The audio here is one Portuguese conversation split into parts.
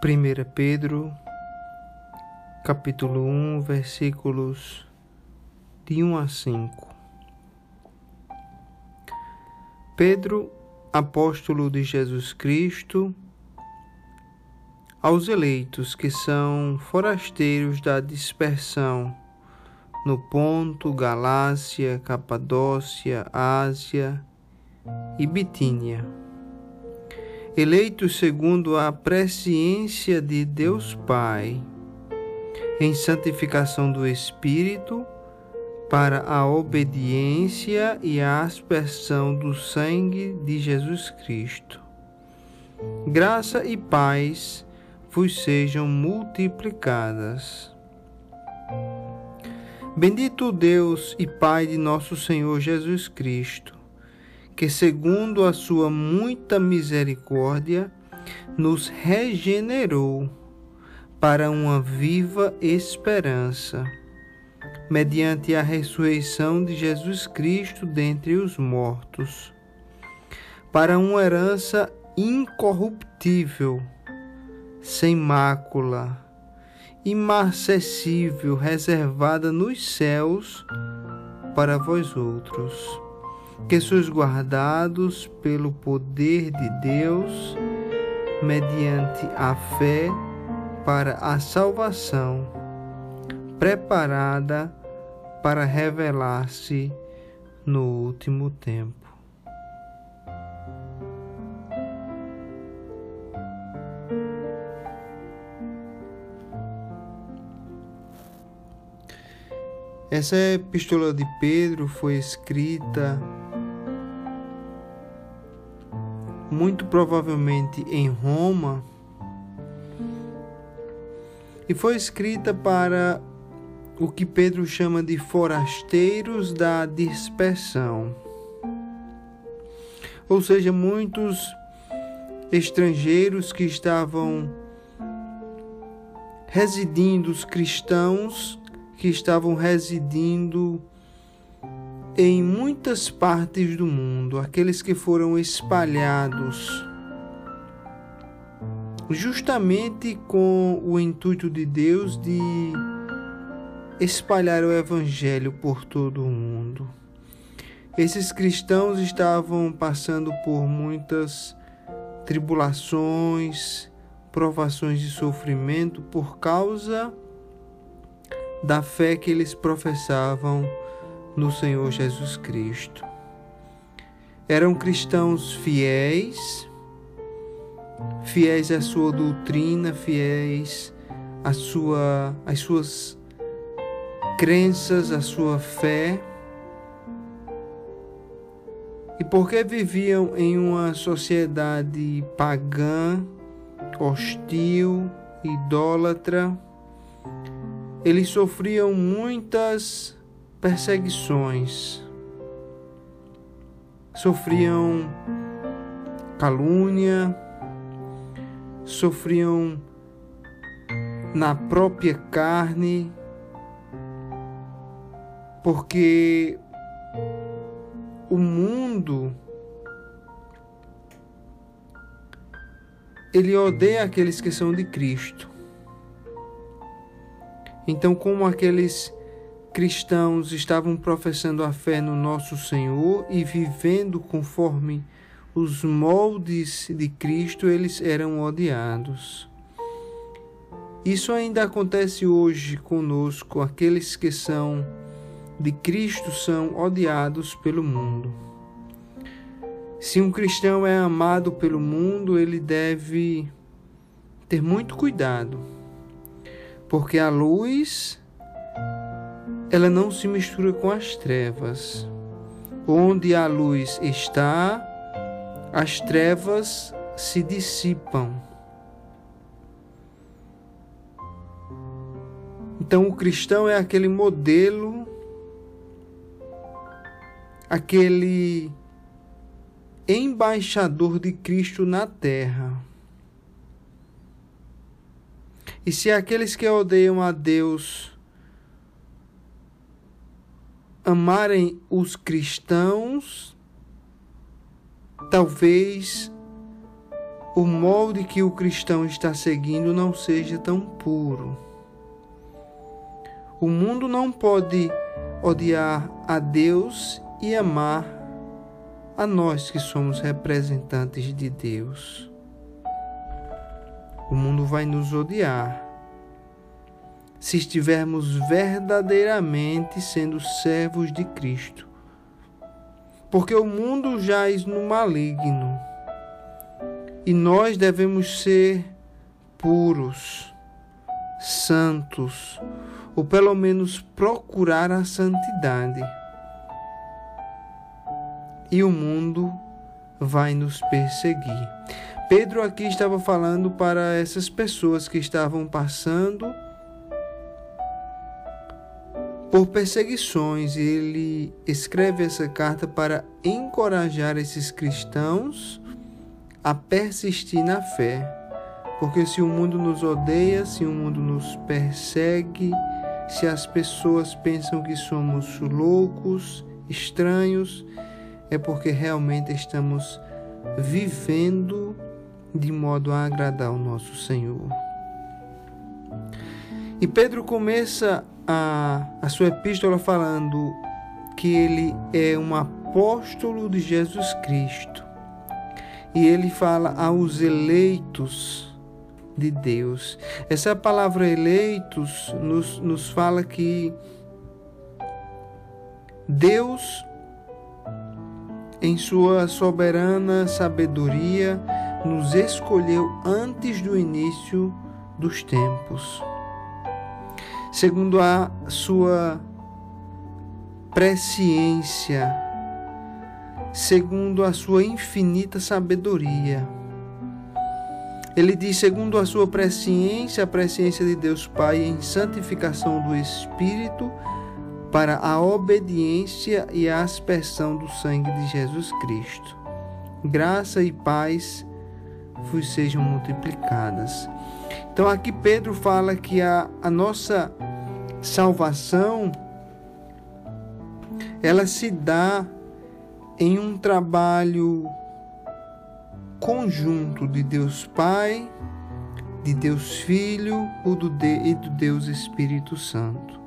1 Pedro, capítulo 1, versículos de 1 a 5. Pedro, apóstolo de Jesus Cristo, aos eleitos que são forasteiros da dispersão no Ponto, Galácia, Capadócia, Ásia e Bitínia eleitos segundo a presciência de Deus Pai, em santificação do Espírito, para a obediência e a aspersão do sangue de Jesus Cristo. Graça e paz vos sejam multiplicadas. Bendito Deus e Pai de nosso Senhor Jesus Cristo que, segundo a sua muita misericórdia, nos regenerou para uma viva esperança, mediante a ressurreição de Jesus Cristo dentre os mortos, para uma herança incorruptível, sem mácula, imarcessível, reservada nos céus para vós outros que sois guardados pelo poder de Deus, mediante a fé para a salvação, preparada para revelar-se no último tempo. Essa epístola de Pedro foi escrita muito provavelmente em Roma, e foi escrita para o que Pedro chama de forasteiros da dispersão. Ou seja, muitos estrangeiros que estavam residindo, os cristãos que estavam residindo em muitas partes do mundo, aqueles que foram espalhados justamente com o intuito de Deus de espalhar o evangelho por todo o mundo. Esses cristãos estavam passando por muitas tribulações, provações de sofrimento por causa da fé que eles professavam no Senhor Jesus Cristo. Eram cristãos fiéis, fiéis à sua doutrina, fiéis à sua, às suas crenças, à sua fé. E porque viviam em uma sociedade pagã, hostil, idólatra, eles sofriam muitas perseguições, sofriam calúnia, sofriam na própria carne, porque o mundo ele odeia aqueles que são de Cristo. Então, como aqueles cristãos estavam professando a fé no nosso Senhor e vivendo conforme os moldes de Cristo, eles eram odiados. Isso ainda acontece hoje conosco, aqueles que são de Cristo são odiados pelo mundo. Se um cristão é amado pelo mundo, ele deve ter muito cuidado, porque a luz ela não se mistura com as trevas. Onde a luz está, as trevas se dissipam. Então, o cristão é aquele modelo, aquele embaixador de Cristo na terra. E se aqueles que odeiam a Deus amarem os cristãos, talvez o molde que o cristão está seguindo não seja tão puro. O mundo não pode odiar a Deus e amar a nós que somos representantes de Deus. O mundo vai nos odiar se estivermos verdadeiramente sendo servos de Cristo. Porque o mundo jaz no maligno e nós devemos ser puros, santos, ou pelo menos procurar a santidade. E o mundo vai nos perseguir. Pedro aqui estava falando para essas pessoas que estavam passando por perseguições ele escreve essa carta para encorajar esses cristãos a persistir na fé. Porque se o mundo nos odeia, se o mundo nos persegue, se as pessoas pensam que somos loucos, estranhos, é porque realmente estamos vivendo de modo a agradar o nosso Senhor. E Pedro começa a, a sua epístola falando que ele é um apóstolo de Jesus Cristo e ele fala aos eleitos de Deus. Essa palavra eleitos nos, nos fala que Deus, em sua soberana sabedoria, nos escolheu antes do início dos tempos, segundo a sua presciência segundo a sua infinita sabedoria. Ele diz, segundo a sua presciência, a presciência de Deus Pai em santificação do Espírito, para a obediência e a aspersão do sangue de Jesus Cristo. Graça e paz vos sejam multiplicadas. Então aqui Pedro fala que a, a nossa salvação ela se dá em um trabalho conjunto de Deus Pai, de Deus Filho e do Deus Espírito Santo.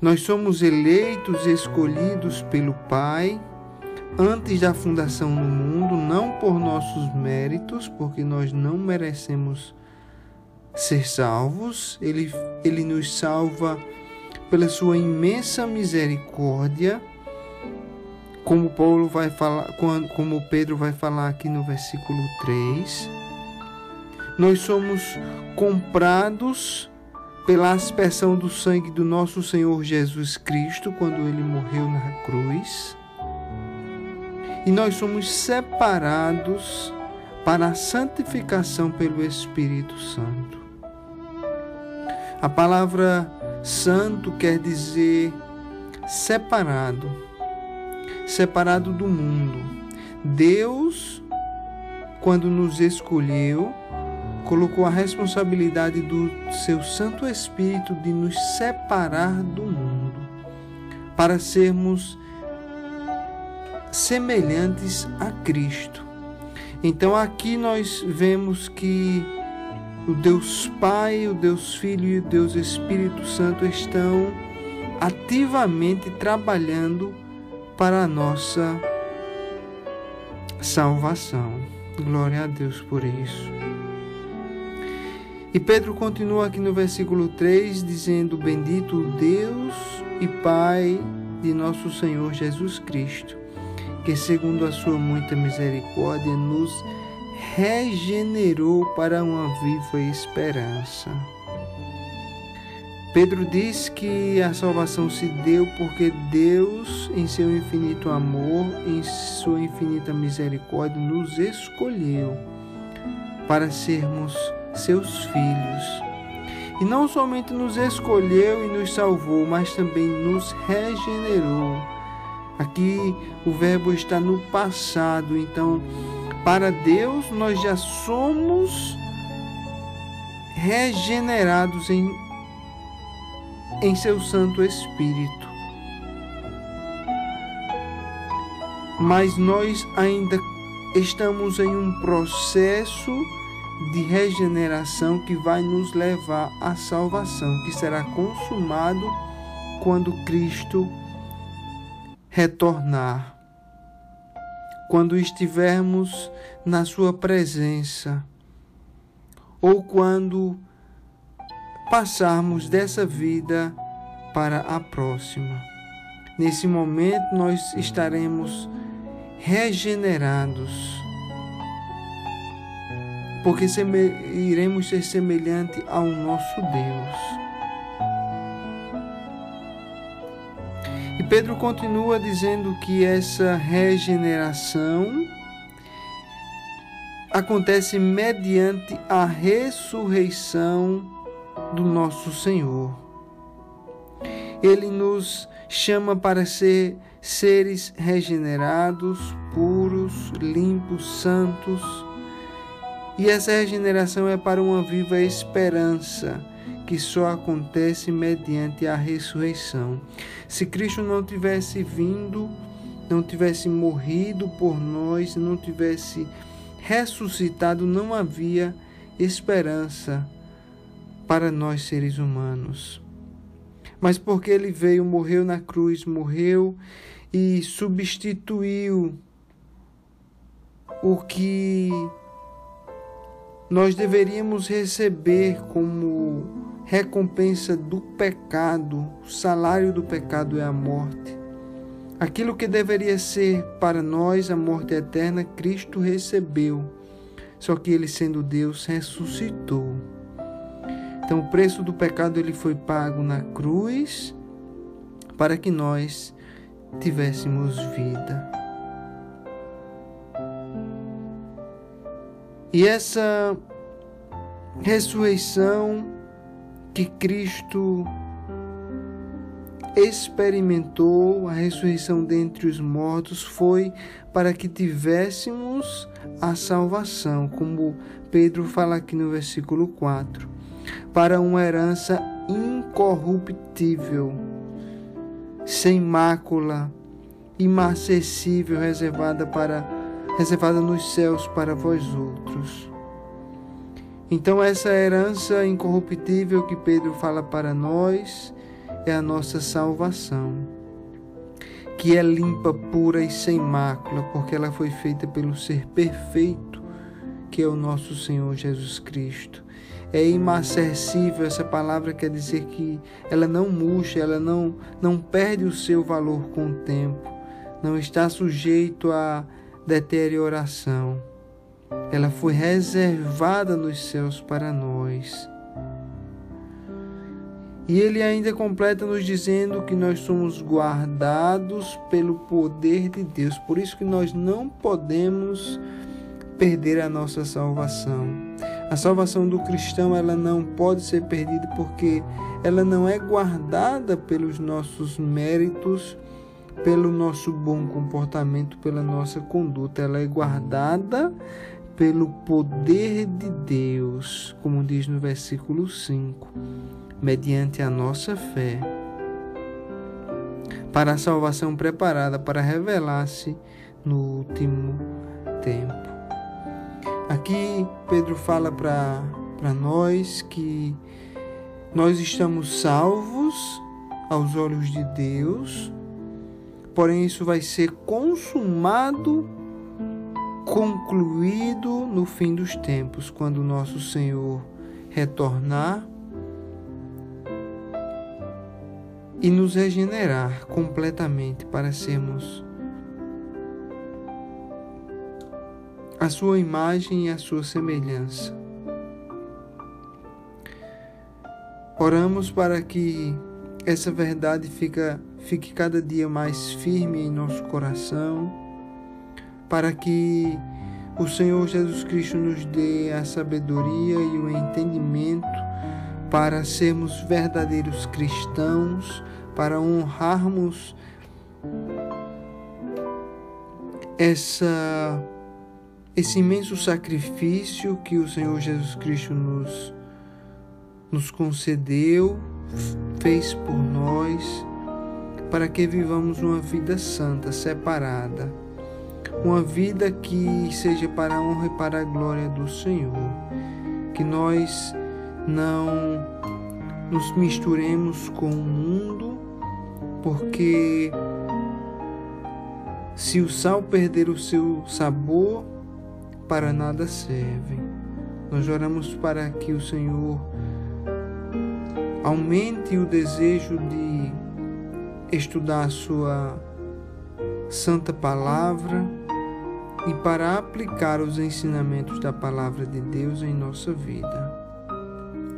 Nós somos eleitos e escolhidos pelo Pai antes da fundação do mundo, não por nossos méritos, porque nós não merecemos ser salvos. Ele, ele nos salva pela sua imensa misericórdia como Paulo vai falar, como Pedro vai falar aqui no versículo 3, nós somos comprados pela aspersão do sangue do nosso Senhor Jesus Cristo quando ele morreu na cruz. E nós somos separados para a santificação pelo Espírito Santo. A palavra santo quer dizer separado separado do mundo. Deus, quando nos escolheu, colocou a responsabilidade do seu Santo Espírito de nos separar do mundo, para sermos semelhantes a Cristo. Então aqui nós vemos que o Deus Pai, o Deus Filho e o Deus Espírito Santo estão ativamente trabalhando para a nossa salvação. Glória a Deus por isso. E Pedro continua aqui no versículo 3 dizendo: Bendito Deus e Pai de nosso Senhor Jesus Cristo, que segundo a sua muita misericórdia nos regenerou para uma viva esperança Pedro diz que a salvação se deu porque Deus, em seu infinito amor, em sua infinita misericórdia, nos escolheu para sermos seus filhos. E não somente nos escolheu e nos salvou, mas também nos regenerou. Aqui o verbo está no passado, então para Deus nós já somos regenerados em em seu Santo Espírito. Mas nós ainda estamos em um processo de regeneração que vai nos levar à salvação, que será consumado quando Cristo retornar. Quando estivermos na Sua presença, ou quando passarmos dessa vida para a próxima. Nesse momento, nós estaremos regenerados, porque iremos ser semelhante ao nosso Deus. Pedro continua dizendo que essa regeneração acontece mediante a ressurreição do nosso Senhor. Ele nos chama para ser seres regenerados, puros, limpos, santos. E essa regeneração é para uma viva esperança que só acontece mediante a ressurreição. Se Cristo não tivesse vindo, não tivesse morrido por nós, não tivesse ressuscitado, não havia esperança para nós seres humanos. Mas porque ele veio, morreu na cruz, morreu e substituiu o que nós deveríamos receber como recompensa do pecado, o salário do pecado é a morte. Aquilo que deveria ser para nós a morte eterna, Cristo recebeu. Só que ele sendo Deus ressuscitou. Então o preço do pecado ele foi pago na cruz para que nós tivéssemos vida. E essa ressurreição que Cristo experimentou a ressurreição dentre os mortos foi para que tivéssemos a salvação, como Pedro fala aqui no versículo 4, para uma herança incorruptível, sem mácula, imacessível, reservada para reservada nos céus para vós outros. Então, essa herança incorruptível que Pedro fala para nós é a nossa salvação, que é limpa, pura e sem mácula, porque ela foi feita pelo ser perfeito, que é o nosso Senhor Jesus Cristo. É imacessível, essa palavra quer dizer que ela não murcha, ela não, não perde o seu valor com o tempo, não está sujeito a deterioração ela foi reservada nos céus para nós. E ele ainda completa nos dizendo que nós somos guardados pelo poder de Deus. Por isso que nós não podemos perder a nossa salvação. A salvação do cristão, ela não pode ser perdida porque ela não é guardada pelos nossos méritos, pelo nosso bom comportamento, pela nossa conduta. Ela é guardada pelo poder de Deus, como diz no versículo 5, mediante a nossa fé, para a salvação preparada para revelar-se no último tempo. Aqui Pedro fala para nós que nós estamos salvos aos olhos de Deus, porém isso vai ser consumado concluído no fim dos tempos, quando nosso Senhor retornar e nos regenerar completamente para sermos a sua imagem e a sua semelhança. Oramos para que essa verdade fica, fique cada dia mais firme em nosso coração para que o Senhor Jesus Cristo nos dê a sabedoria e o entendimento para sermos verdadeiros cristãos, para honrarmos essa esse imenso sacrifício que o Senhor Jesus Cristo nos nos concedeu, fez por nós, para que vivamos uma vida santa, separada uma vida que seja para a honra e para a glória do Senhor. Que nós não nos misturemos com o mundo, porque se o sal perder o seu sabor, para nada serve. Nós oramos para que o Senhor aumente o desejo de estudar a sua santa palavra e para aplicar os ensinamentos da palavra de Deus em nossa vida.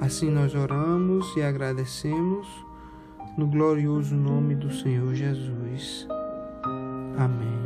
Assim nós oramos e agradecemos no glorioso nome do Senhor Jesus. Amém.